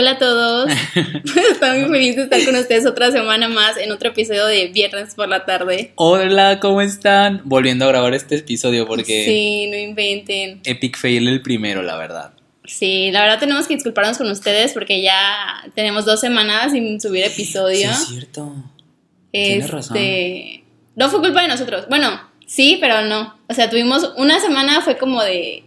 Hola a todos. Estoy muy feliz de estar con ustedes otra semana más en otro episodio de Viernes por la tarde. Hola, ¿cómo están? Volviendo a grabar este episodio porque Sí, no inventen. Epic Fail el primero, la verdad. Sí, la verdad tenemos que disculparnos con ustedes porque ya tenemos dos semanas sin subir episodio. Sí, es cierto. Tienes razón. Este, no fue culpa de nosotros. Bueno, sí, pero no. O sea, tuvimos una semana fue como de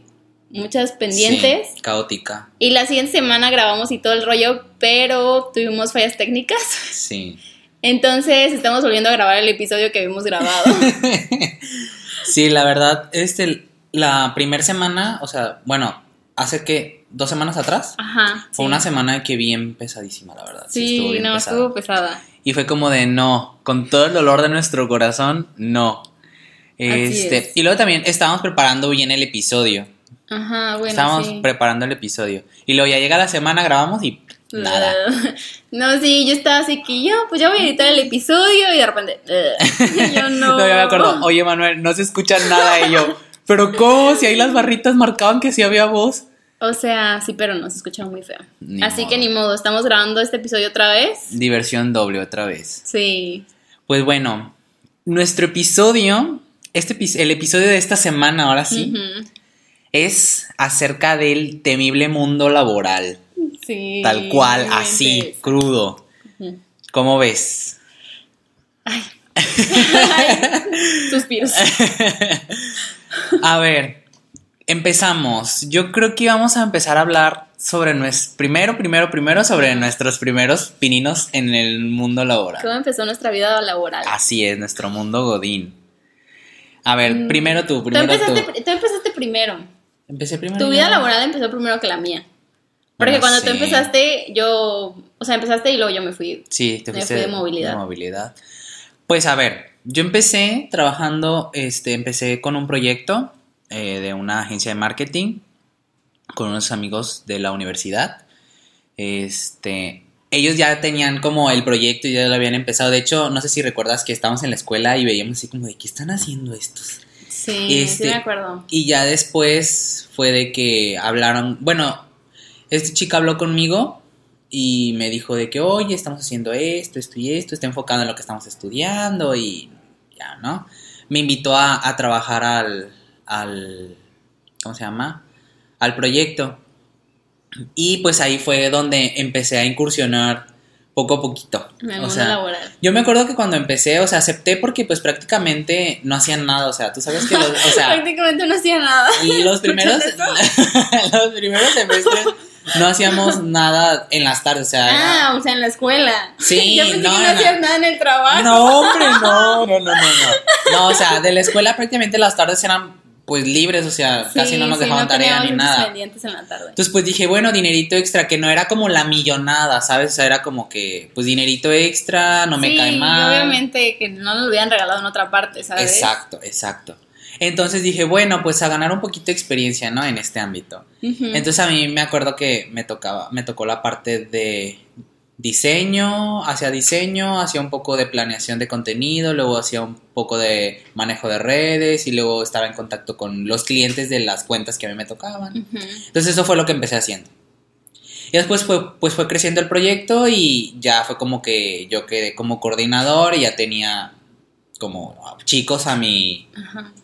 muchas pendientes. Sí, caótica. Y la siguiente semana grabamos y todo el rollo, pero tuvimos fallas técnicas. Sí. Entonces estamos volviendo a grabar el episodio que habíamos grabado. sí, la verdad, este, la primera semana, o sea, bueno, hace que dos semanas atrás, Ajá. fue sí. una semana que bien pesadísima, la verdad. Sí, Sí, estuvo bien no, pesada. estuvo pesada. Y fue como de no, con todo el dolor de nuestro corazón, no. Este, es. y luego también estábamos preparando bien el episodio. Ajá, bueno, estábamos sí. preparando el episodio. Y luego ya llega la semana, grabamos y nada. No, sí, yo estaba así que yo, pues ya voy a editar el episodio y de repente, "Ugh". yo no. Luego ya me acuerdo, oye Manuel, no se escucha nada. Y yo, pero ¿cómo? Si ahí las barritas marcaban que sí había voz. O sea, sí, pero no se escucha muy feo. Ni Así modo. que ni modo, estamos grabando este episodio otra vez. Diversión doble otra vez. Sí. Pues bueno, nuestro episodio, este el episodio de esta semana, ahora sí, Ujú. Es acerca del temible mundo laboral. Sí. Tal cual, así, crudo. ¿Cómo ves? Ay. Ay, Suspiros. A ver, empezamos. Yo creo que vamos a empezar a hablar sobre nuestro. Primero, primero, primero, sobre nuestros primeros pininos en el mundo laboral. ¿Cómo empezó nuestra vida laboral? Así es, nuestro mundo Godín. A ver, Mm, primero tú, Tú primero empezaste, tú. tú empezaste primero. Empecé primero. Tu vida laboral empezó primero que la mía. Porque Bueno, cuando tú sí. empezaste, yo, o sea, empezaste y luego yo me fui. Sí, te Me fui de movilidad. de movilidad. Pues a ver, yo empecé trabajando, este, empecé con un proyecto eh, de una agencia de marketing con unos amigos de la universidad. Este, ellos ya tenían como el proyecto y ya lo habían empezado. De hecho, no sé si recuerdas que estábamos en la escuela y veíamos así como de qué están haciendo estos. Sí, Este- sí me acuerdo. Y ya después fue de que hablaron, bueno, este chica habló conmigo y me dijo de que, oye, estamos haciendo esto, esto y esto, está enfocado en lo que estamos estudiando y ya, ¿no? Me invitó a, a trabajar al, al, ¿cómo se llama? Al proyecto. Y pues ahí fue donde empecé a incursionar poco a poquito. En el O mundo sea, laboral. yo me acuerdo que cuando empecé, o sea, acepté porque pues prácticamente no hacían nada, o sea, tú sabes que los, o sea, Prácticamente no hacía nada. y los primeros, ¿Escuchas los primeros semestres no hacíamos nada en las tardes, o sea, era- Ah, o sea, en la escuela. Sí, Yo pensé no, que no, no. hacías nada en el trabajo. no, hombre, no, no, no, no, no, no, o sea, de la escuela prácticamente las tardes eran pues libres, o sea, Sí, casi no nos sí, dejaban tarea ni nada. pendientes en la tarde. Entonces, pues dije, bueno, dinerito extra, que no era como la millonada, ¿sabes? O sea, era como que, pues dinerito extra, no me cae mal. obviamente que no nos lo hubieran regalado en otra parte, ¿sabes? Exacto, exacto. Entonces dije, bueno, pues a ganar un poquito de experiencia, ¿no? En este ámbito. Entonces a mí me acuerdo que me tocaba, me tocó la parte de diseño, hacía diseño, hacía un poco de planeación de contenido, luego hacía un poco de manejo de redes y luego estaba en contacto con los clientes de las cuentas que a mí me tocaban. Entonces eso fue lo que empecé haciendo. Y después fue, pues fue creciendo el proyecto y ya fue como que yo quedé como coordinador y ya tenía como chicos a mi,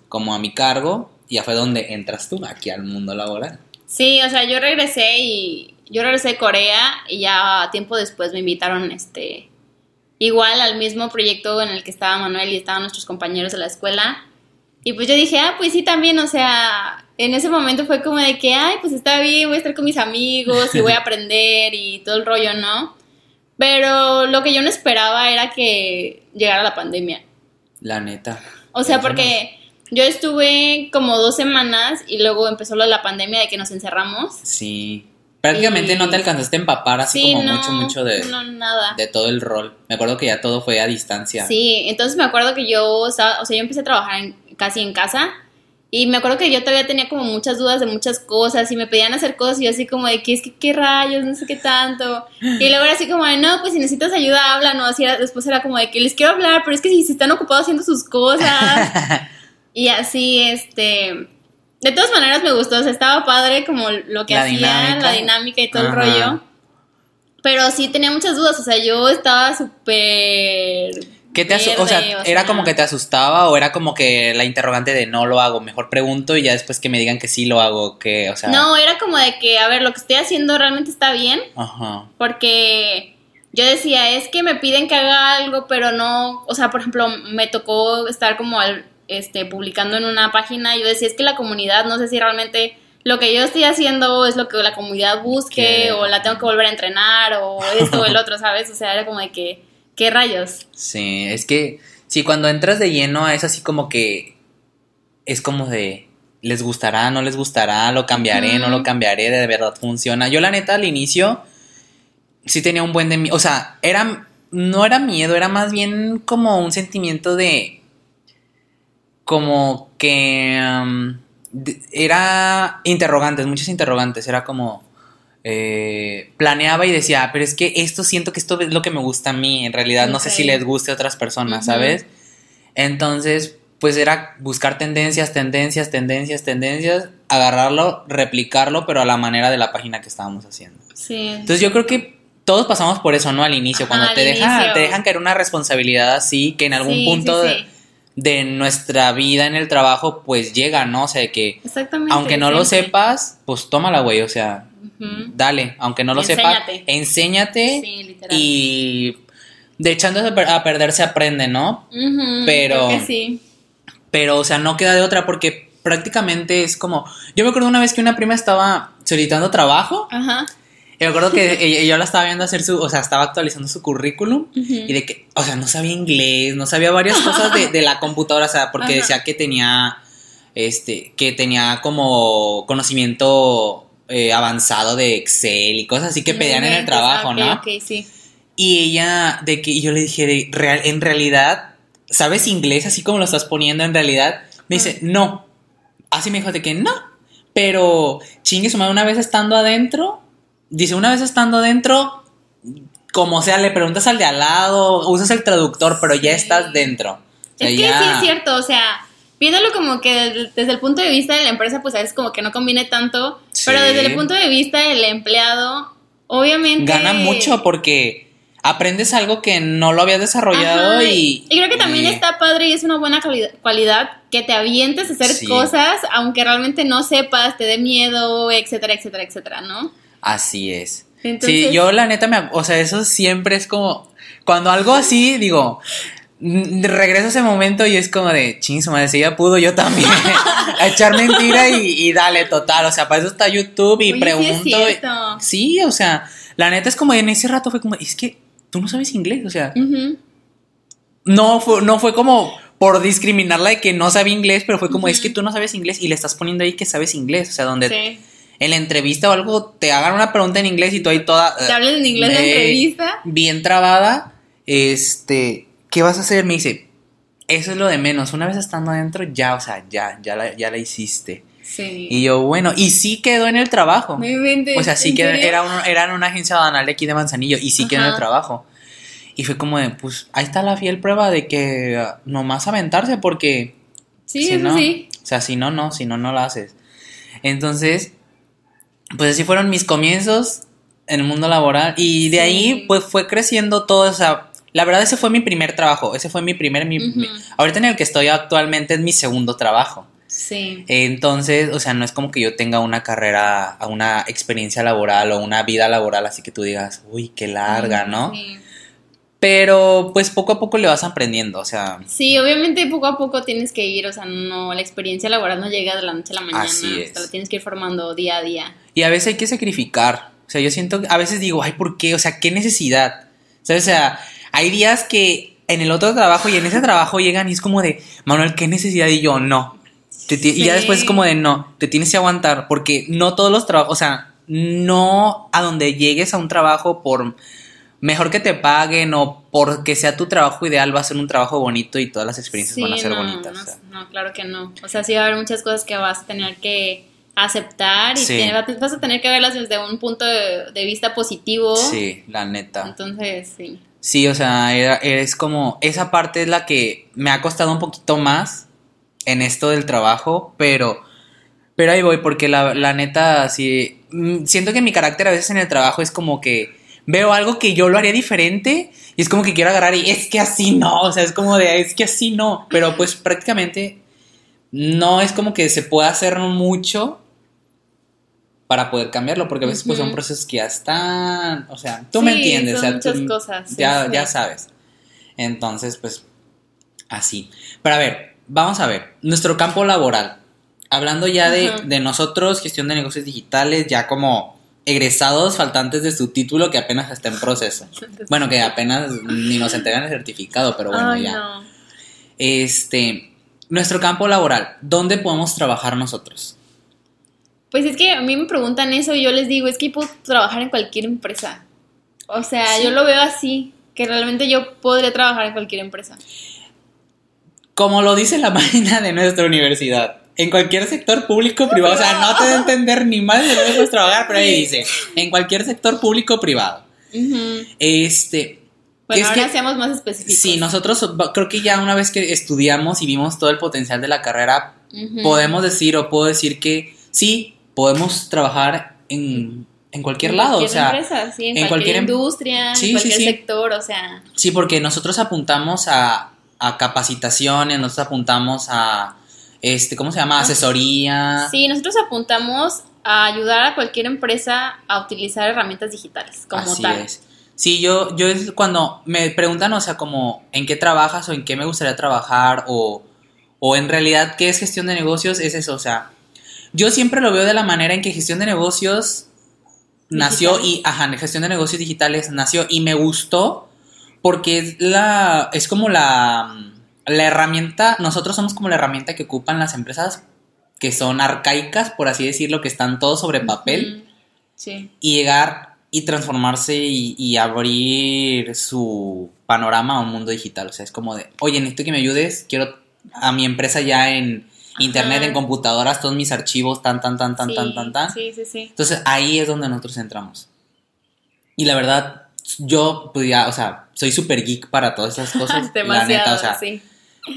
como a mi cargo. Y ya fue donde entras tú aquí al mundo laboral. Sí, o sea, yo regresé y yo regresé de Corea y ya tiempo después me invitaron este igual al mismo proyecto en el que estaba Manuel y estaban nuestros compañeros de la escuela. Y pues yo dije, ah, pues sí, también, o sea, en ese momento fue como de que, ay, pues está bien, voy a estar con mis amigos y voy a aprender y todo el rollo, ¿no? Pero lo que yo no esperaba era que llegara la pandemia. La neta. O sea, porque yo estuve como dos semanas y luego empezó lo de la pandemia de que nos encerramos. Sí. Prácticamente Y- no te alcanzaste a empapar así Sí, como no, mucho, mucho de, no, nada. de todo el rol. Me acuerdo que ya todo fue a distancia. Sí, entonces me acuerdo que yo, estaba- o sea, yo empecé a trabajar en- casi en casa y me acuerdo que yo todavía tenía como muchas dudas de muchas cosas y me pedían hacer cosas y yo así como de que es que qué rayos, no sé qué tanto. Y luego era así como de, no, pues si necesitas ayuda, habla, no, así era- después era como de que les quiero hablar, pero es que si se están ocupados haciendo sus cosas. y así, este... De todas maneras me gustó, o sea, estaba padre como lo que La hacía, dinámica. la dinámica y todo el rollo. Pero sí tenía muchas dudas, o sea, yo estaba súper... ¿Qué te verde, o sea, era como que te asustaba o era como que la interrogante de no lo hago, mejor pregunto y ya después que me digan que sí lo hago, que, o sea, No, era como de que, a ver, lo que estoy haciendo realmente está bien, ajá. porque yo decía, es que me piden que haga algo, pero no, o sea, por ejemplo, me tocó estar como al, este, publicando en una página, yo decía, es que la comunidad, no sé si realmente lo que yo estoy haciendo es lo que la comunidad busque, ¿Qué? o la tengo que volver a entrenar, o esto o el otro, ¿sabes? O sea, era como de que, ¿qué rayos? Sí, es que sí, cuando entras de lleno es así como que es como de les gustará, no les gustará, lo cambiaré, no lo cambiaré, de verdad funciona. Yo la neta al inicio sí tenía un buen de mí, o sea, era no era miedo, era más bien como un sentimiento de como que um, era interrogantes, muchos interrogantes, era como eh, planeaba y decía, "Ah, pero es que esto siento que esto es lo que me gusta a mí, en realidad no sé si les guste a otras personas. ¿sabes? Entonces, pues era buscar tendencias, tendencias, tendencias, tendencias, agarrarlo, replicarlo, pero a la manera de la página que estábamos haciendo. Sí. Entonces yo creo que todos pasamos por eso, ¿no? Al inicio, Ajá, cuando al te, dejan, inicio. te dejan caer una responsabilidad así, que en algún Sí, punto sí, sí. De, nuestra vida en el trabajo, pues llega, ¿no? O sea, que Exactamente. aunque no lo sepas, pues tómala, güey, o sea, dale, aunque no lo sepas, Enséñate. Sí, y de echándose a per- a perder se aprende, ¿no? Ujú, pero- creo que sí. Pero, o sea, no queda de otra porque prácticamente es como... Yo me acuerdo una vez que una prima estaba solicitando trabajo Ajá. Y me acuerdo que yo la estaba viendo hacer su... O sea, estaba actualizando su currículum y de que, o sea, no sabía inglés, no sabía varias cosas de, de la computadora, o sea, porque Ajá. decía que tenía, este, que tenía como conocimiento eh, avanzado de Excel y cosas así que No pedían en el trabajo, Ah, ok, ¿no? Ok, sí. Y ella, de que y yo le dije, de, real, en realidad, ¿sabes inglés así como lo estás poniendo en realidad? Me dice, no. Así me dijo de que no. Pero chingue su madre, una vez estando adentro, dice, una vez estando adentro, como sea, le preguntas al de al lado, usas el traductor, pero ya estás dentro. O sea, Es que ya- sí es cierto, o sea, viéndolo como que desde, el punto de vista de la empresa, pues a veces como que no conviene tanto, Sí. pero desde el punto de vista del empleado, obviamente... Gana mucho porque aprendes algo que no lo habías desarrollado Ajá, y... y creo que también y- está padre y es una buena cualidad que te avientes a hacer Sí. cosas, aunque realmente no sepas, te dé miedo, etcétera, etcétera, etcétera, ¿no? Así es. Entonces- sí, yo la neta me... O sea, eso siempre es como... Cuando algo así, digo... Regreso a ese momento y es como de, ching, su madre, si ella pudo, yo también. a echar mentira y, y dale, total. O sea, para eso está YouTube y Oye, sí es pregunto. Sí, o sea, la neta es como en ese rato fue como, es que tú no sabes inglés. O sea, no fue, no fue como por discriminarla de que no sabía inglés, pero fue como, es que tú no sabes inglés y le estás poniendo ahí que sabes inglés. O sea, donde Sí. En la entrevista o algo te hagan una pregunta en inglés y tú ahí toda... Te hablan en inglés en la eh, entrevista. Bien trabada, este, ¿qué vas a hacer? Me dice, eso es lo de menos, una vez estando adentro, ya, o sea, ya, ya la, ya la hiciste. Sí. Y yo, bueno, y sí quedó en el trabajo. No inventes, O sea, sí ¿en que serio? era, un- era en una agencia banal de aquí de Manzanillo y sí quedó en el Ajá. trabajo. Y fue como de, pues, ahí está la fiel prueba de que ah, nomás aventarse porque... Sí, si eso no, sí. O sea, si no, no, si no, no lo haces. Entonces, pues así fueron mis comienzos en el mundo laboral. Y de Sí. ahí, pues fue creciendo todo. O sea, la verdad, ese fue mi primer trabajo. Ese fue mi primer. mi- ahorita en el que estoy actualmente es mi segundo trabajo. Sí. Entonces, o sea, no es como que yo tenga una carrera, una experiencia laboral o una vida laboral, así que tú digas, uy, qué larga, ¿no? Sí. Pero pues poco a poco le vas aprendiendo, o sea, Sí, obviamente poco a poco tienes que ir, o sea, no, la experiencia laboral no llega de la noche a la mañana, Así es. o sea, la tienes que ir formando día a día. Y a veces hay que sacrificar. O sea, yo siento, a veces digo, ay, ¿por qué? O sea, ¿qué necesidad? ¿Sabes? O sea, hay días que en el otro trabajo y en ese trabajo llegan y es como de, Manuel, ¿qué necesidad? Y yo, no. Te Y ya después es como de, no, te tienes que aguantar porque no todos los trabajos, o sea, no a donde llegues a un trabajo por mejor que te paguen o porque sea tu trabajo ideal va a ser un trabajo bonito y todas las experiencias Sí, van a ser no, bonitas. no, o sea. no, claro que no. O sea, sí va a haber muchas cosas que vas a tener que aceptar y Sí. vas a tener que verlas desde un punto de, de vista positivo. Sí, la neta. Entonces, sí. Sí, o sea, era- es como, esa parte es la que me ha costado un poquito más en esto del trabajo, pero, pero ahí voy, porque la, la neta, sí, mm, siento que mi carácter a veces en el trabajo es como que veo algo que yo lo haría diferente y es como que quiero agarrar y es que así no, o sea, es como de, es que así no, pero pues prácticamente no es como que se pueda hacer mucho para poder cambiarlo, porque a veces pues son procesos que ya están, o sea, tú me entiendes, son o sea, muchas tú- cosas, sí, ya, sí. ya sabes. Entonces, pues, así. Pero a ver, vamos a ver, nuestro campo laboral, hablando ya de, de nosotros, gestión de negocios digitales, ya como egresados faltantes de su título que apenas está en proceso. Bueno, que apenas ni nos entregan el certificado, pero bueno, ya. no. Este, nuestro campo laboral, ¿dónde podemos trabajar nosotros? Pues es que a mí me preguntan eso y yo les digo, es que puedo trabajar en cualquier empresa. O sea, Sí. yo lo veo así, que realmente yo podría trabajar en cualquier empresa. Como lo dice la página de nuestra universidad, en cualquier sector público o privado, o sea, no te a entender ni más de dónde puedes trabajar, pero ahí dice, en cualquier sector público o privado. Este, Bueno, es ahora que- seamos más específicos. sí, nosotros creo que ya una vez que estudiamos y vimos todo el potencial de la carrera, podemos decir o puedo decir que sí, podemos trabajar en, en cualquier lado, o cualquier sea, empresa, sí, en, en cualquier, cualquier em- industria, Sí, en cualquier sí. sector, o sea, Sí, porque nosotros apuntamos a, a capacitaciones, nosotros apuntamos a, este, ¿cómo se llama? Ah, Asesoría. sí, nosotros apuntamos a ayudar a cualquier empresa a utilizar herramientas digitales como Así tal. es. Sí, yo, yo es cuando me preguntan, o sea, como en qué trabajas o en qué me gustaría trabajar o, o en realidad qué es gestión de negocios, es eso, o sea, yo siempre lo veo de la manera en que gestión de negocios nació y, ajá, gestión de negocios digitales nació y me gustó porque es la, es como la, la herramienta, nosotros somos como la herramienta que ocupan las empresas que son arcaicas, por así decirlo, que están todos sobre papel. Sí. y llegar y transformarse y, y abrir su panorama a un mundo digital. O sea, es como de, oye, necesito que me ayudes, quiero a mi empresa ya en internet, en computadoras, todos mis archivos, tan, tan, tan, tan, sí, tan, tan, tan. Sí, sí, sí. Entonces ahí es donde nosotros entramos. Y la verdad, yo, pues ya, o sea, soy súper geek para todas esas cosas. la Demasiado, neta, o sea, sí.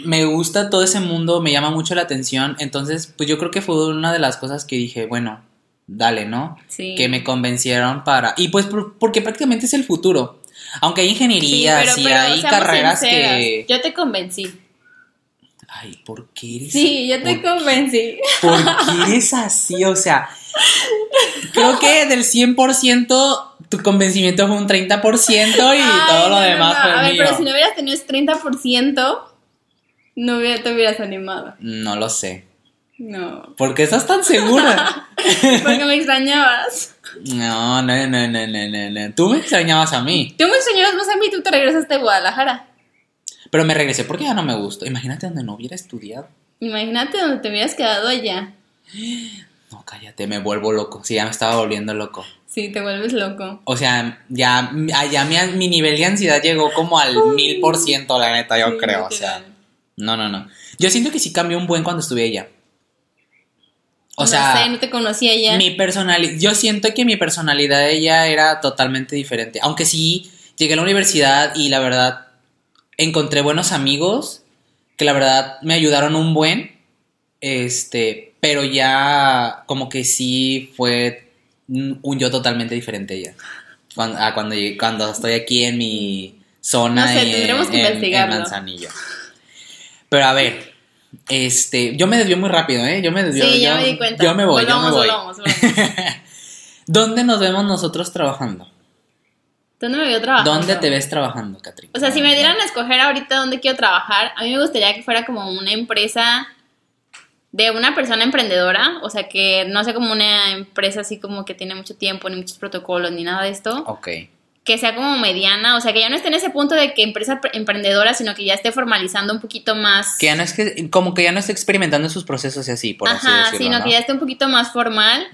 me gusta todo ese mundo, me llama mucho la atención. Entonces, pues yo creo que fue una de las cosas que dije, bueno, dale, ¿no? Sí. que me convencieron para... Y pues por- porque prácticamente es el futuro. Aunque hay Sí, ingenierías pero- y pero hay carreras sinceras, que... Yo te convencí. Ay, ¿por qué eres... Sí, yo te ¿por, convencí. por qué eres así? O sea, creo que del 100% tu convencimiento fue un 30% y Ay, todo lo no, no, demás no. fue A ver, mío. pero si no hubieras tenido ese 30%, no hubiera- te hubieras animado. No lo sé. No. ¿Por qué estás tan segura? Porque me extrañabas. no, no, no, no, no, no, no. Tú me extrañabas a mí. Tú me extrañabas más a mí, tú te regresaste a Guadalajara. Pero me regresé porque ya no me gustó. Imagínate donde no hubiera estudiado. Imagínate donde te hubieras quedado allá. No, cállate, me vuelvo loco. Sí, ya me estaba volviendo loco. Sí, te vuelves loco. O sea, ya, allá mi, mi nivel de ansiedad llegó como al mil por ciento, la neta, yo Sí, creo. O sea, no, no, no. Yo siento que sí cambió un buen cuando estuve allá. O no sea, sé, no te conocía ya. mi personalidad, yo siento que mi personalidad de ella era totalmente diferente. Aunque sí, llegué a la universidad y la verdad encontré buenos amigos que la verdad me ayudaron un buen. Este, pero ya como que sí fue un yo totalmente diferente ella. Cuando, a cuando, cuando estoy aquí en mi zona No sé, tendremos que en- en investigarlo. Manzanillo. Pero a ver, este, yo me desvío muy rápido, ¿eh? Yo me desvío. sí, ya yo- me di cuenta. Yo me voy, yo me Volvamos, voy. volvamos, volvamos. ¿Dónde nos vemos nosotros trabajando? ¿Dónde me veo trabajando? ¿Dónde te ves trabajando, Catrín? O sea, si me dieran a escoger ahorita dónde quiero trabajar, a mí me gustaría que fuera como una empresa de una persona emprendedora, o sea, que no sea como una empresa así como que tiene mucho tiempo, ni muchos protocolos, ni nada de esto, Ok. Que sea como mediana, o sea, que ya no esté en ese punto de que empresa pre- emprendedora, sino que ya esté formalizando un poquito más. Que ya no es que, como que ya no está experimentando sus procesos y así, por así Ajá, decirlo, sino ¿no? que ya esté un poquito más formal,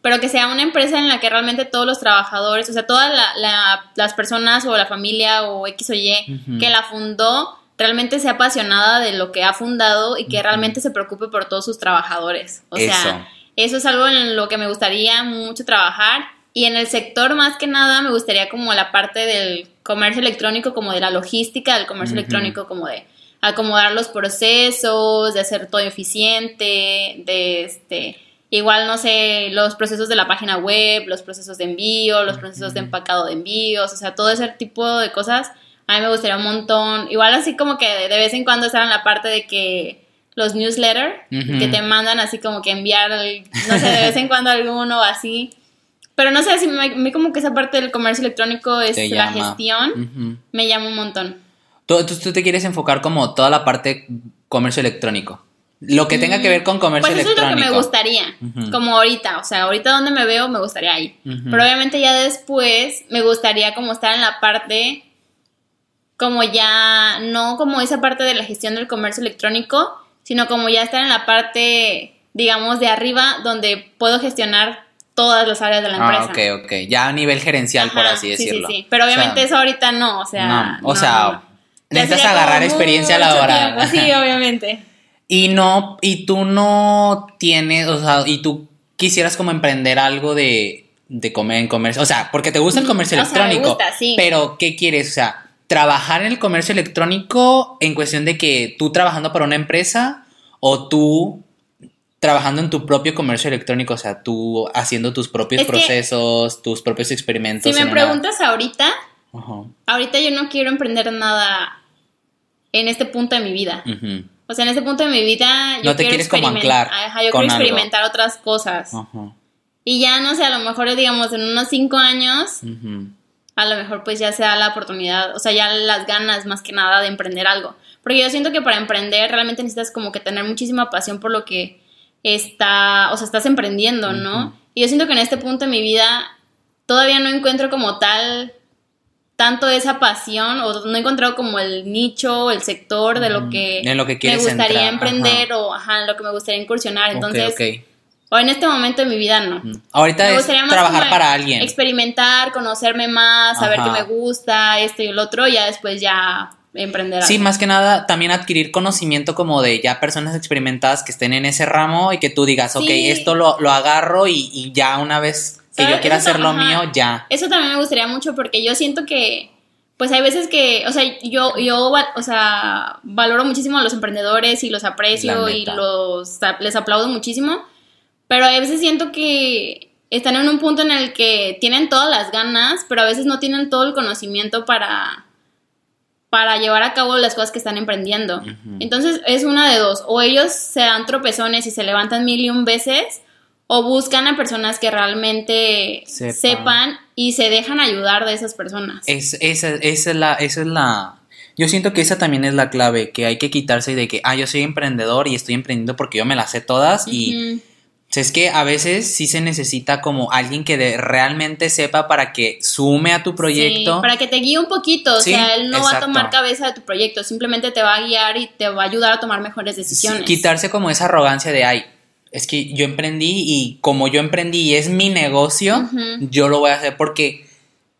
pero que sea una empresa en la que realmente todos los trabajadores, o sea, todas la- la- las personas o la familia o X o Y que la fundó, realmente sea apasionada de lo que ha fundado y que realmente se preocupe por todos sus trabajadores. O Eso. sea, eso es algo en lo que me gustaría mucho trabajar. Y en el sector, más que nada, me gustaría como la parte del comercio electrónico, como de la logística del comercio electrónico, como de acomodar los procesos, de hacer todo eficiente, de este Igual, no sé, los procesos de la página web, los procesos de envío, los procesos de empacado de envíos, o sea, todo ese tipo de cosas a mí me gustaría un montón. Igual así como que de vez en cuando estar en la parte de que los newsletters que te mandan así como que enviar, no sé, de vez en cuando alguno así. Pero no sé, si a mí como que esa parte del comercio electrónico es la gestión, me llama un montón. Tú, tú, te quieres enfocar como toda la parte comercio electrónico. Lo que tenga que ver con comercio pues electrónico. Eso es lo que me gustaría, como ahorita, o sea, ahorita donde me veo me gustaría ahí. Pero obviamente ya después me gustaría como estar en la parte, como ya, no como esa parte de la gestión del comercio electrónico, sino como ya estar en la parte, digamos, de arriba, donde puedo gestionar todas las áreas de la empresa. Ah, ok, ok. Ya a nivel gerencial, por así decirlo. Sí, sí, sí. Pero obviamente eso ahorita no, o sea. No, o sea, necesitas agarrar experiencia laboral. Sí, obviamente. Y no, y tú no tienes, o sea, y tú quisieras como emprender algo de, de comer en comercio. O sea, porque te gusta el comercio electrónico. me gusta, sí. Pero, ¿qué quieres? O sea, trabajar en el comercio electrónico en cuestión de que tú trabajando para una empresa o tú trabajando en tu propio comercio electrónico, o sea, tú haciendo tus propios procesos, tus propios experimentos. Si me preguntas ahorita, ahorita yo no quiero emprender nada en este punto de mi vida. O sea, en este punto de mi vida yo no te quieres como anclar. yo quiero experimentar otras cosas. Y ya no sé, a lo mejor digamos en unos cinco años, a lo mejor pues ya se da la oportunidad, o sea, ya las ganas más que nada de emprender algo. Porque yo siento que para emprender realmente necesitas como que tener muchísima pasión por lo que está, o sea, estás emprendiendo, ¿no? Y yo siento que en este punto de mi vida todavía no encuentro como tal tanto esa pasión o no he encontrado como el nicho, el sector de lo que, me gustaría emprender o ajá, en lo que me gustaría incursionar. Entonces, o en este momento de mi vida no. Ahorita es trabajar para alguien. Experimentar, conocerme más, saber qué me gusta, esto y el otro, y ya después ya emprender. Sí, más que nada también adquirir conocimiento como de ya personas experimentadas que estén en ese ramo y que tú digas, ok, esto lo, lo agarro y, ya una vez que yo quiera hacer lo mío, ya. Eso también me gustaría mucho porque yo siento que, pues hay veces que, o sea, yo, yo, o sea, valoro muchísimo a los emprendedores y los aprecio y los, les aplaudo muchísimo, pero a veces siento que están en un punto en el que tienen todas las ganas, pero a veces no tienen todo el conocimiento para para llevar a cabo las cosas que están emprendiendo. Entonces es una de dos, o ellos se dan tropezones y se levantan mil y un veces, o buscan a personas que realmente sepan, y se dejan ayudar de esas personas. Es, esa, es la, esa es la... Yo siento que esa también es la clave, que hay que quitarse de que, ah, yo soy emprendedor y estoy emprendiendo porque yo me las sé todas y es que a veces sí se necesita como alguien que de, realmente sepa para que sume a tu proyecto. Sí, para que te guíe un poquito. o sea, él no va a tomar cabeza de tu proyecto, simplemente te va a guiar y te va a ayudar a tomar mejores decisiones. quitarse como esa arrogancia de, ay, es que yo emprendí y como yo emprendí y es mi negocio, yo lo voy a hacer porque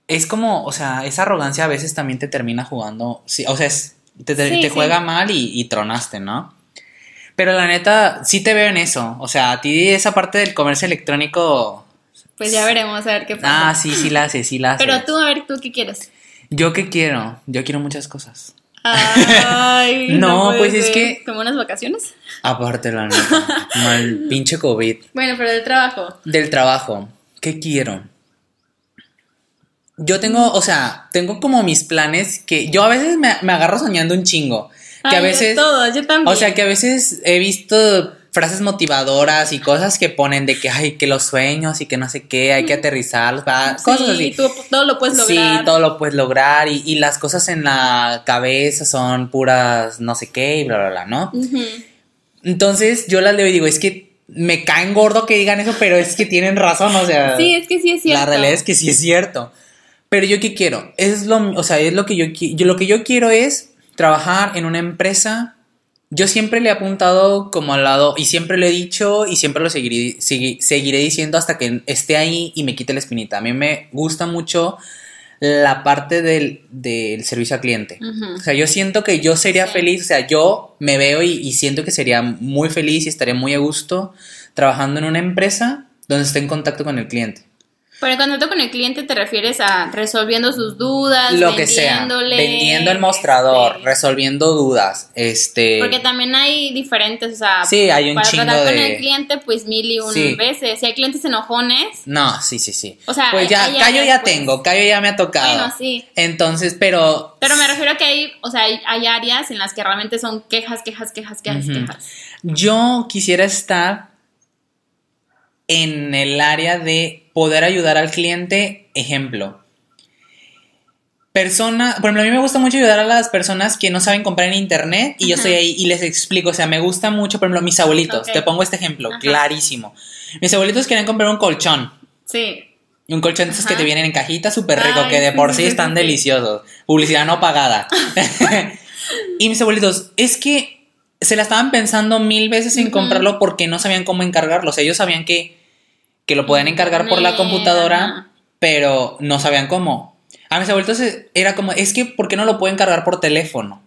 es como, o sea, esa arrogancia a veces también te termina jugando, o sea, te, te, juega mal y, y tronaste, ¿no? Pero la neta, sí te veo en eso. O sea, a ti esa parte del comercio electrónico. Pues ya veremos a ver qué pasa. Ah, sí, sí la hace, sí la hace. Pero tú, a ver, ¿tú qué quieres? ¿Yo qué quiero? Yo quiero muchas cosas. Ay, no, pues es que. ¿Como unas vacaciones? Aparte, la neta. mal pinche COVID. Bueno, pero del trabajo. Del trabajo. ¿Qué quiero? Yo tengo, o sea, tengo como mis planes que yo a veces me, me agarro soñando un chingo que a veces... yo también. O sea, que a veces he visto frases motivadoras y cosas que ponen de que, ay, que los sueños y que no sé qué, hay que aterrizarlos, cosas así. Tú todo lo puedes lograr. Sí, todo lo puedes lograr y, y, las cosas en la cabeza son puras no sé qué y bla, bla, bla, ¿no? Entonces yo las leo y digo, es que me caen gordo que digan eso, pero es que tienen razón, o sea. Sí, es que sí es cierto. La realidad es que sí es cierto. Pero yo qué quiero, es lo, o sea, es lo que yo, yo lo que yo quiero es trabajar en una empresa, yo siempre le he apuntado como al lado, y siempre lo he dicho, y siempre lo seguiré, seguiré diciendo hasta que esté ahí y me quite la espinita. A mí me gusta mucho la parte del, servicio al cliente. O sea, yo siento que yo sería feliz, o sea, yo me veo y, y, siento que sería muy feliz y estaría muy a gusto trabajando en una empresa donde esté en contacto con el cliente. Pero cuando tú con el cliente te refieres a resolviendo sus dudas, Lo que sea, vendiendo el mostrador, este, resolviendo dudas, este... Porque también hay diferentes, o sea, Sí, hay un para chingo tratar con de- el cliente, pues mil y un Sí. veces. Si hay clientes enojones, No, sí, sí, sí. O sea, pues ya, callo ya pues. tengo, callo ya me ha tocado. bueno, sí. Entonces, pero... Pero me refiero a que hay, o sea, hay, hay áreas en las que realmente son quejas, quejas, quejas, quejas, quejas. Yo quisiera estar en el área de poder ayudar al cliente, ejemplo. Persona, por ejemplo, a mí me gusta mucho ayudar a las personas que no saben comprar en internet y yo estoy ahí y les explico, o sea, me gusta mucho, por ejemplo, mis abuelitos, te pongo este ejemplo, Ajá. clarísimo. Mis abuelitos quieren comprar un colchón, Sí. un colchón de esos que te vienen en cajita súper rico, que de por sí, están deliciosos. Publicidad no pagada. y mis abuelitos, es que se la estaban pensando mil veces en comprarlo porque no sabían cómo encargarlo. O sea, ellos sabían que, que lo podían encargar por la computadora, pero no sabían cómo. A mis abuelitos era como, es que, ¿por qué no lo pueden cargar por teléfono?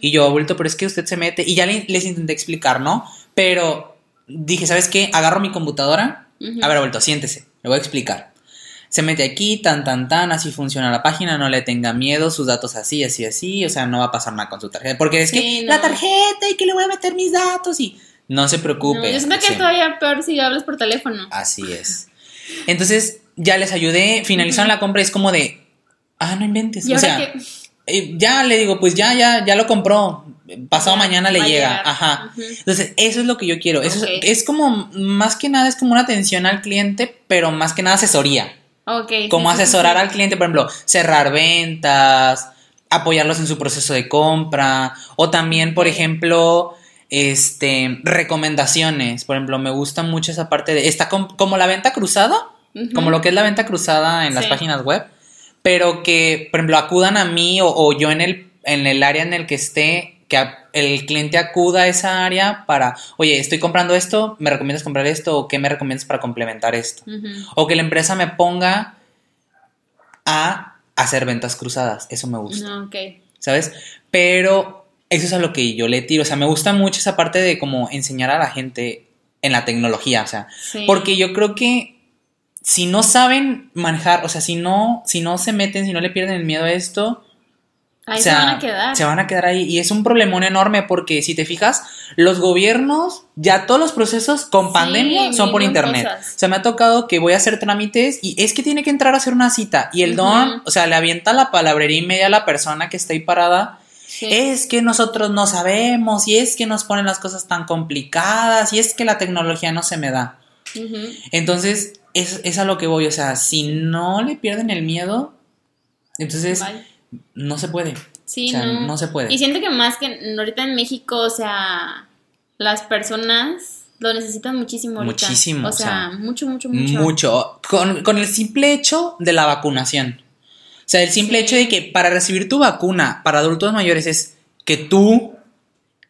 Y yo, abuelito, pero es que usted se mete. Y ya le- les intenté explicar, ¿no? Pero dije, ¿sabes qué? Agarro mi computadora. A ver, abuelito, siéntese. Le voy a explicar. Se mete aquí, tan, tan, tan, así funciona la página, no le tenga miedo, sus datos así, así, así, o sea, no va a pasar nada con su tarjeta. Porque es Sí, que no. la tarjeta y que le voy a meter mis datos y no se preocupe. No, yo siento que Sí. es todavía peor si hablas por teléfono. Así es. Entonces, ya les ayudé, finalizaron la compra y es como de, ah, no inventes. Y o sea, que eh, ya le digo, pues ya, ya, ya lo compró. Pasado Ya, mañana le llega. Ajá. Entonces, eso es lo que yo quiero. Eso es, es como, más que nada, es como una atención al cliente, pero más que nada asesoría. Ok. Como sí, asesorar sí. al cliente, por ejemplo, cerrar ventas, apoyarlos en su proceso de compra, o también, por ejemplo, este, recomendaciones. Por ejemplo, me gusta mucho esa parte de, está com- como la venta cruzada, como lo que es la venta cruzada en las páginas web, pero que, por ejemplo, acudan a mí o, o yo en el, en el área en el que esté, que el cliente acuda a esa área para, oye, estoy comprando esto, ¿me recomiendas comprar esto o qué me recomiendas para complementar esto? O que la empresa me ponga a hacer ventas cruzadas, eso me gusta, No. ¿sabes? Pero eso es a lo que yo le tiro, o sea, me gusta mucho esa parte de como enseñar a la gente en la tecnología, o sea, Sí. porque yo creo que si no saben manejar, o sea, si no, si no se meten, si no le pierden el miedo a esto, Ahí o sea, se van a quedar. se van a quedar ahí. Y es un problemón enorme porque si te fijas, los gobiernos, ya todos los procesos con Sí, pandemia son por internet. cosas. O sea, me ha tocado que voy a hacer trámites y es que tiene que entrar a hacer una cita. Y el don, o sea, le avienta la palabrería y media a la persona que está ahí parada. Sí. Es que nosotros no sabemos, y es que nos ponen las cosas tan complicadas, y es que la tecnología no se me da. Entonces, es, es a lo que voy. O sea, si no le pierden el miedo, entonces Bye. no se puede. Sí, o sea, no. no se puede. Y siento que más que ahorita en México, o sea, las personas lo necesitan muchísimo ahorita. Muchísimo, O sea, mucho, mucho, mucho. Mucho. Con, con el simple hecho de la vacunación. O sea, el simple hecho de que para recibir tu vacuna para adultos mayores es que tú,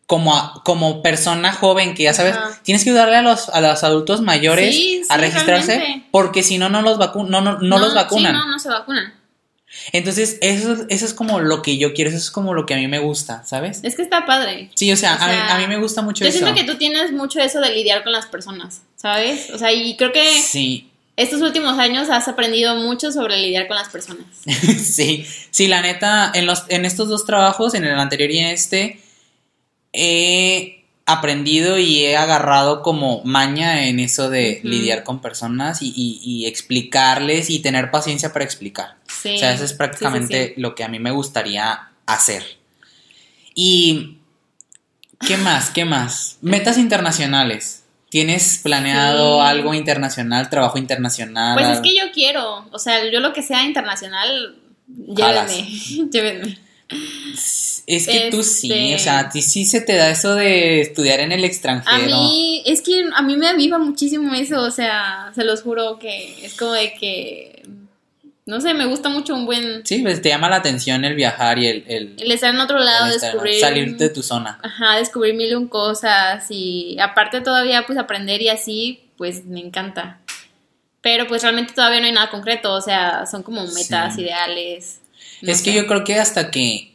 como, como persona joven, que ya sabes, Ajá. tienes que ayudarle a los, a los adultos mayores Sí, a registrarse, realmente. porque si no, no los, vacu no, no, no los vacunan. Sí, no, no se vacunan. Entonces, eso, eso es como lo que yo quiero, eso es como lo que a mí me gusta, ¿sabes? Es que está padre. Sí, o sea, O a, mí, a mí me gusta mucho Yo eso. siento que tú tienes mucho eso de lidiar con las personas, ¿sabes? O sea, y creo que Sí, estos últimos años has aprendido mucho sobre lidiar con las personas. sí, sí, la neta, en, los, en estos dos trabajos, en el anterior y en este, he aprendido y he agarrado como maña en eso de lidiar con personas y, y- y explicarles y tener paciencia para explicar. Sí. O sea, eso es sí, prácticamente sí. lo que a mí me gustaría hacer. Y, ¿qué más? ¿Qué más? Metas internacionales. ¿Tienes planeado Sí. algo internacional, trabajo internacional? Pues es que yo quiero, o sea, yo lo que sea internacional, llévenme, llévenme. Es que tú sí, Este- o sea, a ti sí se te da eso de estudiar en el A extranjero. mí, es que a mí me aviva muchísimo eso, o sea, se los juro que es como de que, no sé, me gusta mucho un buen, Sí, pues te llama la atención el viajar y el, el- el estar en otro lado, descubrir, salir de tu zona. ajá, descubrir mil y un cosas y aparte todavía pues aprender y así, pues me encanta. Pero pues realmente todavía no hay nada concreto, o sea, son como metas, Sí. ideales. no es que yo creo que hasta que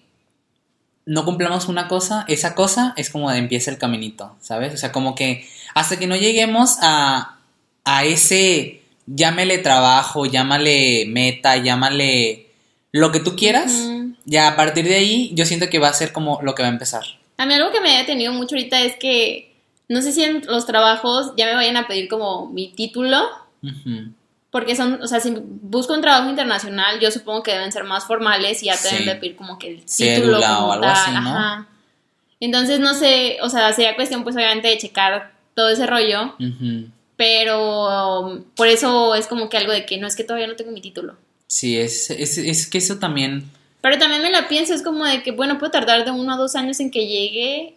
no cumplamos una cosa, esa cosa es como de empieza el caminito, ¿sabes? O sea, como que hasta que no lleguemos a, a ese llámale trabajo, llámale meta, llámale lo que tú quieras. Ujú. Ya a partir de ahí, yo siento que va a ser como lo que va a empezar. A mí algo que me ha detenido mucho ahorita es que no sé si en los trabajos ya me vayan a pedir como mi título, porque son, o sea, si busco un trabajo internacional, yo supongo que deben ser más formales y ya te Sí. deben de pedir como que el Cédula título o como algo tal, así, ¿no? ajá. Entonces no sé, o sea, sería cuestión pues obviamente de checar todo ese rollo, Ujú. Pero um, por eso es como que algo de que no es que todavía no tengo mi título. Sí, es, es, es que eso también... Pero también me la pienso, es como de que, bueno, puedo tardar de uno a dos años en que llegue.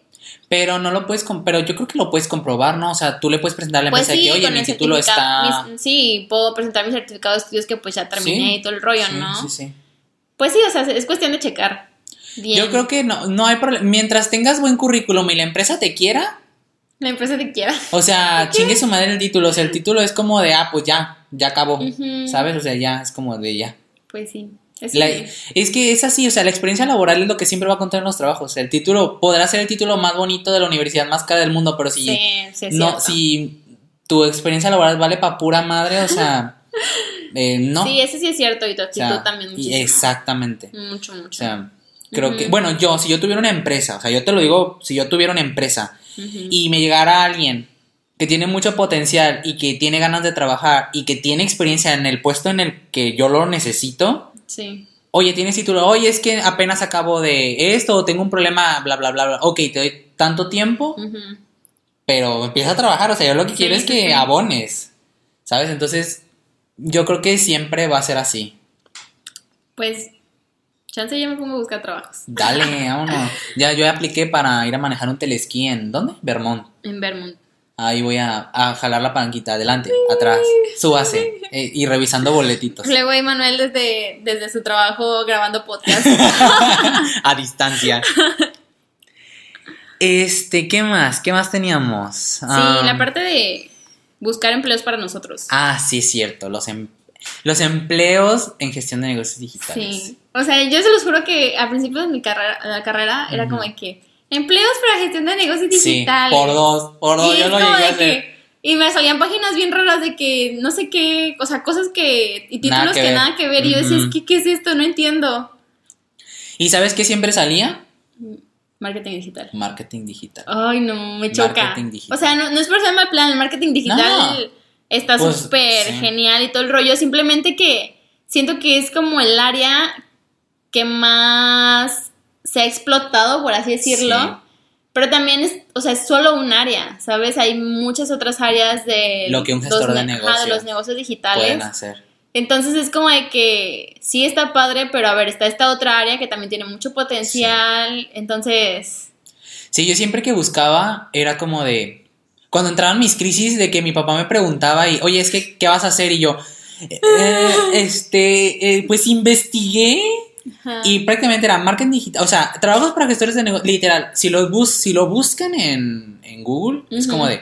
Pero no lo puedes, pero yo creo que lo puedes comprobar, ¿no? O sea, tú le puedes presentar a la Pues empresa de sí, que, oye, mi título está... mis- sí, puedo presentar mi certificado de estudios que pues ya terminé Sí, y todo el rollo, sí, ¿no? Sí, sí. Pues sí, o sea, es cuestión de checar. Bien. Yo creo que no, no hay problema. Mientras tengas buen currículum y la empresa te quiera, La empresa te quiera. o sea, chingue su madre el título. O sea, el título es como de, ah, pues ya, ya acabó. ¿Sabes? O sea, ya es como de ya. Pues sí. Es La- que- es que es así, o sea, la experiencia laboral es lo que siempre va a contar en los trabajos. El título podrá ser el título más bonito de la universidad más cara del mundo, pero si sí, sí, no, si tu experiencia laboral vale pa' pura madre, o sea, eh, no. Sí, eso sí es cierto y tu O actitud sea, también muchísimo. exactamente. Mucho, mucho. O sea, creo que, bueno, yo, si yo tuviera una empresa, o sea, yo te lo digo, si yo tuviera una empresa Y me llegara alguien que tiene mucho potencial y que tiene ganas de trabajar y que tiene experiencia en el puesto en el que yo lo necesito, Sí. oye, tienes título, oye, es que apenas acabo de esto, o tengo un problema, bla, bla, bla, bla, ok, te doy tanto tiempo, pero empieza a trabajar, o sea, yo lo que Sí, quiero es que sí. abones, ¿sabes? Entonces, yo creo que siempre va a ser así. Pues, chance ya me pongo a buscar trabajos. Dale, vámonos. Ya yo apliqué para ir a manejar un telesquí en, ¿dónde? Vermont. En Vermont. Ahí voy a, a jalar la palanquita, adelante, atrás, súbase, eh, y revisando boletitos. Luego ahí Manuel desde, desde su trabajo grabando podcast. a distancia. Este, ¿qué más? ¿Qué más teníamos? Sí, Ah, la parte de buscar empleos para nosotros. Ah, sí, es cierto. Los, em- los empleos en gestión de negocios digitales. Sí. O sea, yo se los juro que al principio de mi carrera, la carrera era como de que empleos para gestión de negocios Sí, digitales. por dos, por dos, Y yo lo llegué a hacer. que- y me salían páginas bien raras de que no sé qué, o sea, cosas que y títulos Nada que nada que ver y yo decía, Ujú. es que, ¿qué es esto? No entiendo. ¿Y sabes qué siempre salía? Marketing digital. Marketing digital. Ay, no, me choca. Marketing digital. O sea, no, no es por ser mal plan, el marketing digital No. Está Pues, súper sí. genial y todo el rollo, simplemente que siento que es como el área que más se ha explotado, por así decirlo. Sí. Pero también es, o sea, es solo un área, ¿sabes? Hay muchas otras áreas de Lo que un los gestor de ajá, negocio de los negocios digitales. Pueden hacer. Entonces es como de que sí está padre, pero a ver, está esta otra área que también tiene mucho potencial. Entonces, Sí, yo siempre que buscaba era como de... Cuando entraban mis crisis de que mi papá me preguntaba y, oye, es que, ¿qué vas a hacer? Y yo, "Eh, este, eh, pues investigué ajá. y prácticamente era marketing digital. O sea, trabajos para gestores de negocio, literal. Si lo, bus si lo buscan en, en Google, es como de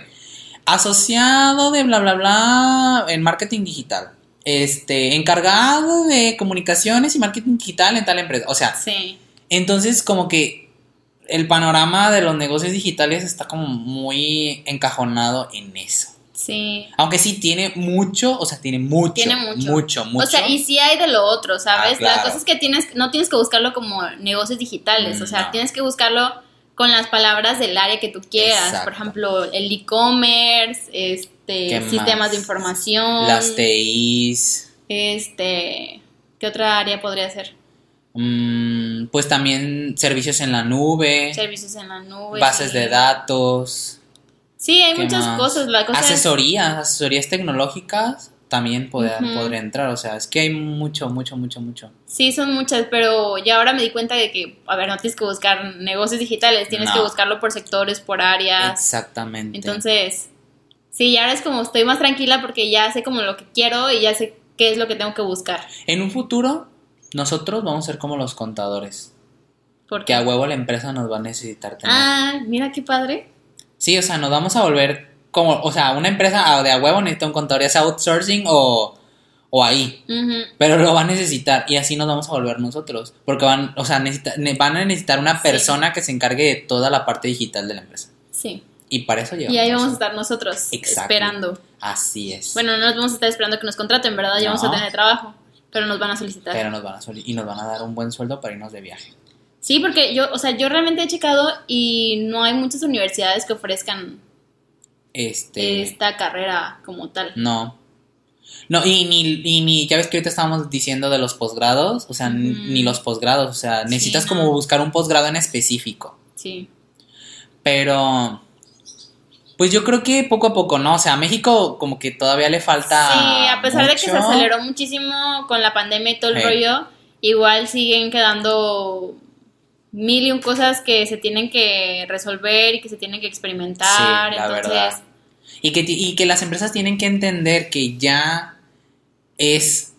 asociado de bla, bla, bla en marketing digital. Este, encargado de comunicaciones y marketing digital en tal empresa. O sea, sí. entonces, como que el panorama de los negocios digitales está como muy encajonado en eso. Sí. Aunque sí tiene mucho, o sea, tiene mucho. Tiene mucho. Mucho, mucho. O sea, y sí hay de lo otro, ¿sabes? Ah, claro. La cosa es que tienes, no tienes que buscarlo como negocios digitales, o sea, No. tienes que buscarlo con las palabras del área que tú quieras. Exacto. Por ejemplo, el e-commerce, este, ¿Qué sistemas más? de información. Las TIs. Este, ¿qué otra área podría ser? Mm, pues también servicios en la nube. Servicios en la nube. bases sí. de datos. Sí, hay ¿qué muchas más? cosas. La cosa es- Asesorías, asesorías tecnológicas también podría entrar. O sea, es que hay mucho, mucho, mucho, mucho. Sí, son muchas, pero ya ahora me di cuenta de que, a ver, no tienes que buscar negocios digitales, tienes No. que buscarlo por sectores, por áreas. Exactamente. Entonces, sí, ya ahora es como estoy más tranquila porque ya sé como lo que quiero y ya sé qué es lo que tengo que buscar. en un futuro, nosotros vamos a ser como los contadores. Porque, Que a huevo la empresa nos va a necesitar tener. ah, mira qué padre. Sí, o sea, nos vamos a volver como, o sea, una empresa de a huevo necesita un contador, ya sea outsourcing o, o ahí. Pero lo va a necesitar y así nos vamos a volver nosotros. Porque van, o sea, necesita- ne- van a necesitar una Sí. persona que se encargue de toda la parte digital de la empresa. Sí. Y para eso. Y ahí vamos a estar nosotros Exacto. esperando. Así es. Bueno, no nos vamos a estar esperando que nos contraten, ¿verdad? Ya vamos a tener trabajo, pero nos van a solicitar. Pero nos van a soli- y nos van a dar un buen sueldo para irnos de viaje. Sí, porque yo, o sea, yo realmente he checado y no hay muchas universidades que ofrezcan Este. esta carrera como tal. No. No, y ni, y ni, ya ves que ahorita estábamos diciendo de los posgrados, o sea, ni los posgrados, o sea, Sí, necesitas no. como buscar un posgrado en específico. Sí. Pero, pues yo creo que poco a poco, ¿no? O sea, a México como que todavía le falta. Sí, a pesar de que se aceleró muchísimo con la pandemia y todo el rollo, igual siguen quedando mil y un cosas que se tienen que resolver y que se tienen que experimentar. Sí, la entonces, verdad. Y que, y que las empresas tienen que entender que ya es.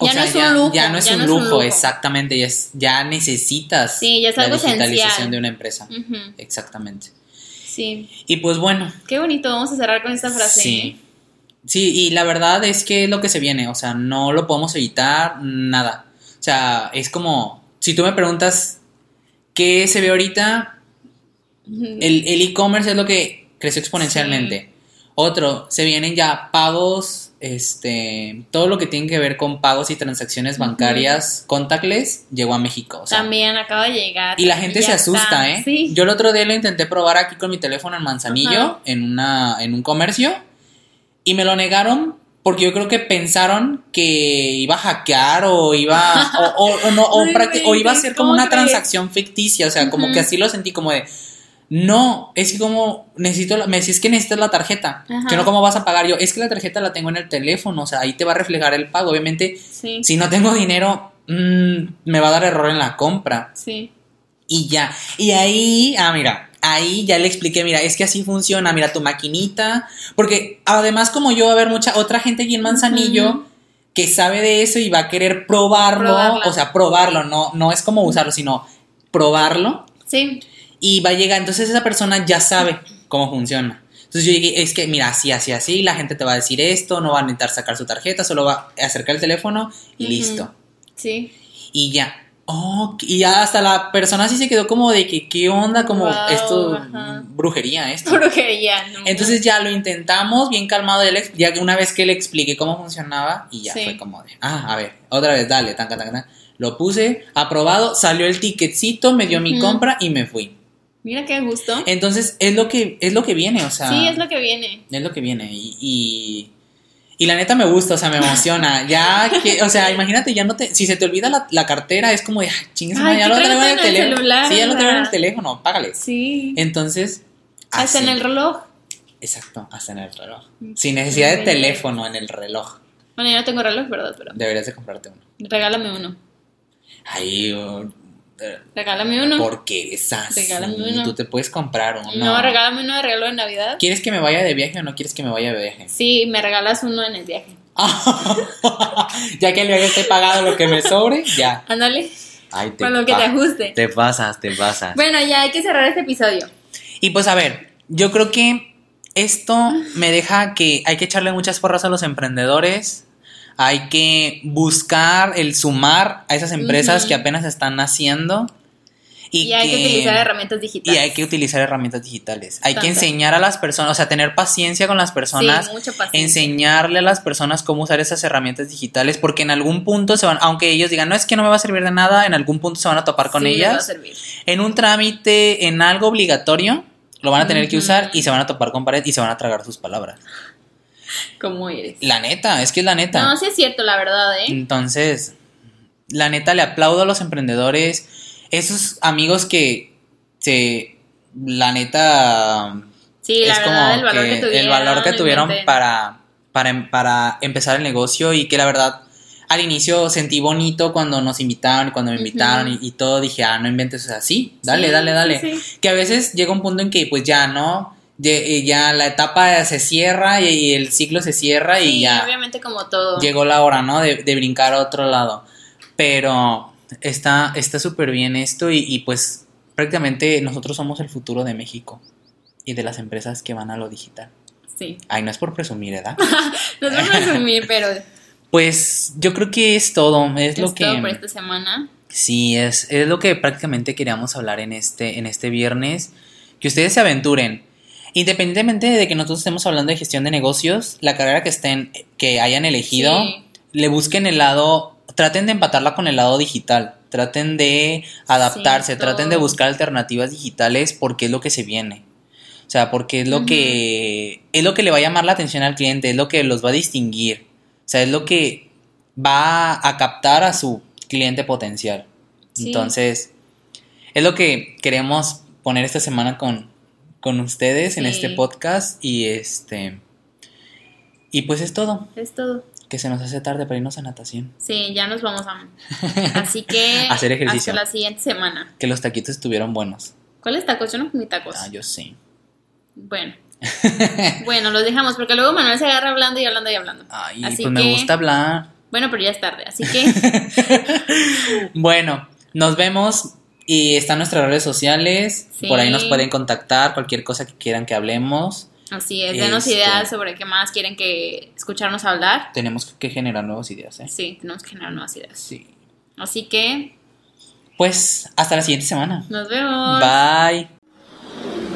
O Ya no es un lujo, ya no es ya un no es un lujo, lujo. exactamente. Ya, es- ya necesitas Sí, ya es la digitalización esencial. de una empresa. Exactamente. Sí. Y pues bueno, Qué bonito, vamos a cerrar con esta frase. ¿eh? Sí. Sí, y la verdad es que es lo que se viene, o sea, no lo podemos evitar, nada. O sea, es como, si tú me preguntas qué se ve ahorita, el e-commerce es lo que creció exponencialmente. Otro, se vienen ya pagos, este, todo lo que tiene que ver con pagos y transacciones bancarias contactless llegó a México. O sea, También acaba de llegar. y la gente se asusta, está. ¿eh? Sí. Yo el otro día lo intenté probar aquí con mi teléfono en Manzanillo, Ajá. en, una, en un comercio, y me lo negaron porque yo creo que pensaron que iba a hackear o iba, o, o- o no, o, iba a ser como ¿cómo una transacción ficticia, o sea, como que así lo sentí como de... No, es que como necesito, la- me decís que necesitas la tarjeta, Ajá. que no cómo vas a pagar yo, es que la tarjeta la tengo en el teléfono, o sea, ahí te va a reflejar el pago, obviamente, Sí. si no tengo dinero, mm, me va a dar error en la compra. Sí. Y ya. Y ahí, ah, mira, ahí ya le expliqué, mira, es que así funciona, mira tu maquinita. Porque además, como yo, va a haber mucha otra gente aquí en Manzanillo que sabe de eso y va a querer probarlo. Probarla. O sea, probarlo, no, no es como usarlo, sino probarlo. Sí. Y va a llegar, entonces esa persona ya sabe cómo funciona. Entonces yo llegué, es que mira, así, así, así, la gente te va a decir esto, no va a necesitar sacar su tarjeta, solo va a acercar el teléfono y listo. Sí. Y ya. Oh, y ya hasta la persona sí se quedó como de que, ¿qué onda? Como Wow, esto, ajá. brujería esto. Brujería, ¿no? Entonces ya lo intentamos, bien calmado, ex- ya que una vez que le expliqué cómo funcionaba, y ya Sí. fue como de, ah, a ver, otra vez, dale, tan, tan, tan. Lo puse, aprobado, salió el ticketcito, me dio mi compra y me fui. Mira qué gusto. Entonces es lo que, es lo que viene, o sea. sí, es lo que viene. Es lo que viene. Y, y, y la neta me gusta, o sea, me emociona. Ya que, o sea, imagínate, ya no te. Si se te olvida la, la cartera, es como de, "Ay, chingas, ya lo traigo en el teléfono. celular, sí, ya lo traigo en el teléfono, págale. Sí. Entonces. Hasta en el reloj. Exacto, hasta en el reloj. Sin necesidad de teléfono en el reloj. Bueno, yo no tengo reloj, ¿verdad? Pero Deberías de comprarte uno. regálame uno. Ahí, Regálame uno. porque es así. Regálame uno. Tú te puedes comprar uno. No, regálame uno de regalo de Navidad. ¿Quieres que me vaya de viaje o no quieres que me vaya de viaje? Sí, me regalas uno en el viaje. ya que el viaje esté pagado lo que me sobre, ya. Ándale, Ay, te con lo que te ajuste. Te pasas, te pasas. Bueno, ya hay que cerrar este episodio. Y pues a ver, yo creo que esto me deja que hay que echarle muchas porras a los emprendedores. Hay que buscar el sumar a esas empresas que apenas están naciendo. Y, hay que utilizar herramientas y digitales. hay que utilizar herramientas digitales. Hay que enseñar a las personas, o sea, tener paciencia con las personas. Sí, mucha paciencia. enseñarle a las personas cómo usar esas herramientas digitales porque en algún punto se van, aunque ellos digan, no es que no me va a servir de nada, en algún punto se van a topar con Sí, les va a ellas. servir. En un trámite, en algo obligatorio, lo van a tener que usar y se van a topar con pared y se van a tragar sus palabras. ¿Cómo eres? La neta, es que es la neta. No, sí es cierto, la verdad, ¿eh? Entonces, la neta, le aplaudo a los emprendedores, esos amigos que se, la neta, Sí, la es verdad, como el valor que, tuvieron. el valor que tuvieron para, para, para empezar el negocio y que la verdad al inicio sentí bonito cuando nos invitaron y cuando me invitaron y, y todo dije, ah, no inventes, o sea, sí, dale, Sí, dale, dale. sí. Que a veces llega un punto en que pues ya, ¿no? Ya, ya la etapa se cierra y, el ciclo se cierra y ya obviamente como todo. llegó la hora, ¿no? De, de brincar a otro lado. Pero está está súper bien esto y, y, pues prácticamente nosotros somos el futuro de México y de las empresas que van a lo digital. Sí. Ay, no es por presumir, ¿verdad? Nos vamos a resumir, pero Pues yo creo que es todo, es, es lo que todo por esta semana. sí es es lo que prácticamente queríamos hablar en este en este viernes, que ustedes se aventuren. Independientemente de que nosotros estemos hablando de gestión de negocios, la carrera que estén, que hayan elegido, Sí. le busquen el lado, traten de empatarla con el lado digital, traten de adaptarse, traten de buscar alternativas digitales porque es lo que se viene. O sea, porque es lo que es lo que le va a llamar la atención al cliente, es lo que los va a distinguir. O sea, es lo que va a captar a su cliente potencial. Sí. Entonces, es lo que queremos poner esta semana con, con ustedes en este podcast y este y pues es todo, Es todo. que se nos hace tarde para irnos a natación, Sí, ya nos vamos a... Así que... Hacer ejercicio. Hasta la siguiente semana. que los taquitos estuvieron buenos. ¿Cuál es tacos? Yo no comí tacos. Ah, yo sí. Bueno. bueno, los dejamos porque luego Manuel se agarra hablando y hablando y hablando. Ay, Así pues me que- gusta hablar. Bueno, pero ya es tarde, así que Bueno, nos vemos y están nuestras redes sociales. Sí. Por ahí nos pueden contactar, cualquier cosa que quieran que hablemos. así es, denos Este- ideas sobre qué más quieren que escucharnos hablar. Tenemos que generar nuevas ideas, ¿eh? Sí, tenemos que generar nuevas ideas. Sí. Así que Pues hasta la siguiente semana. nos vemos. Bye.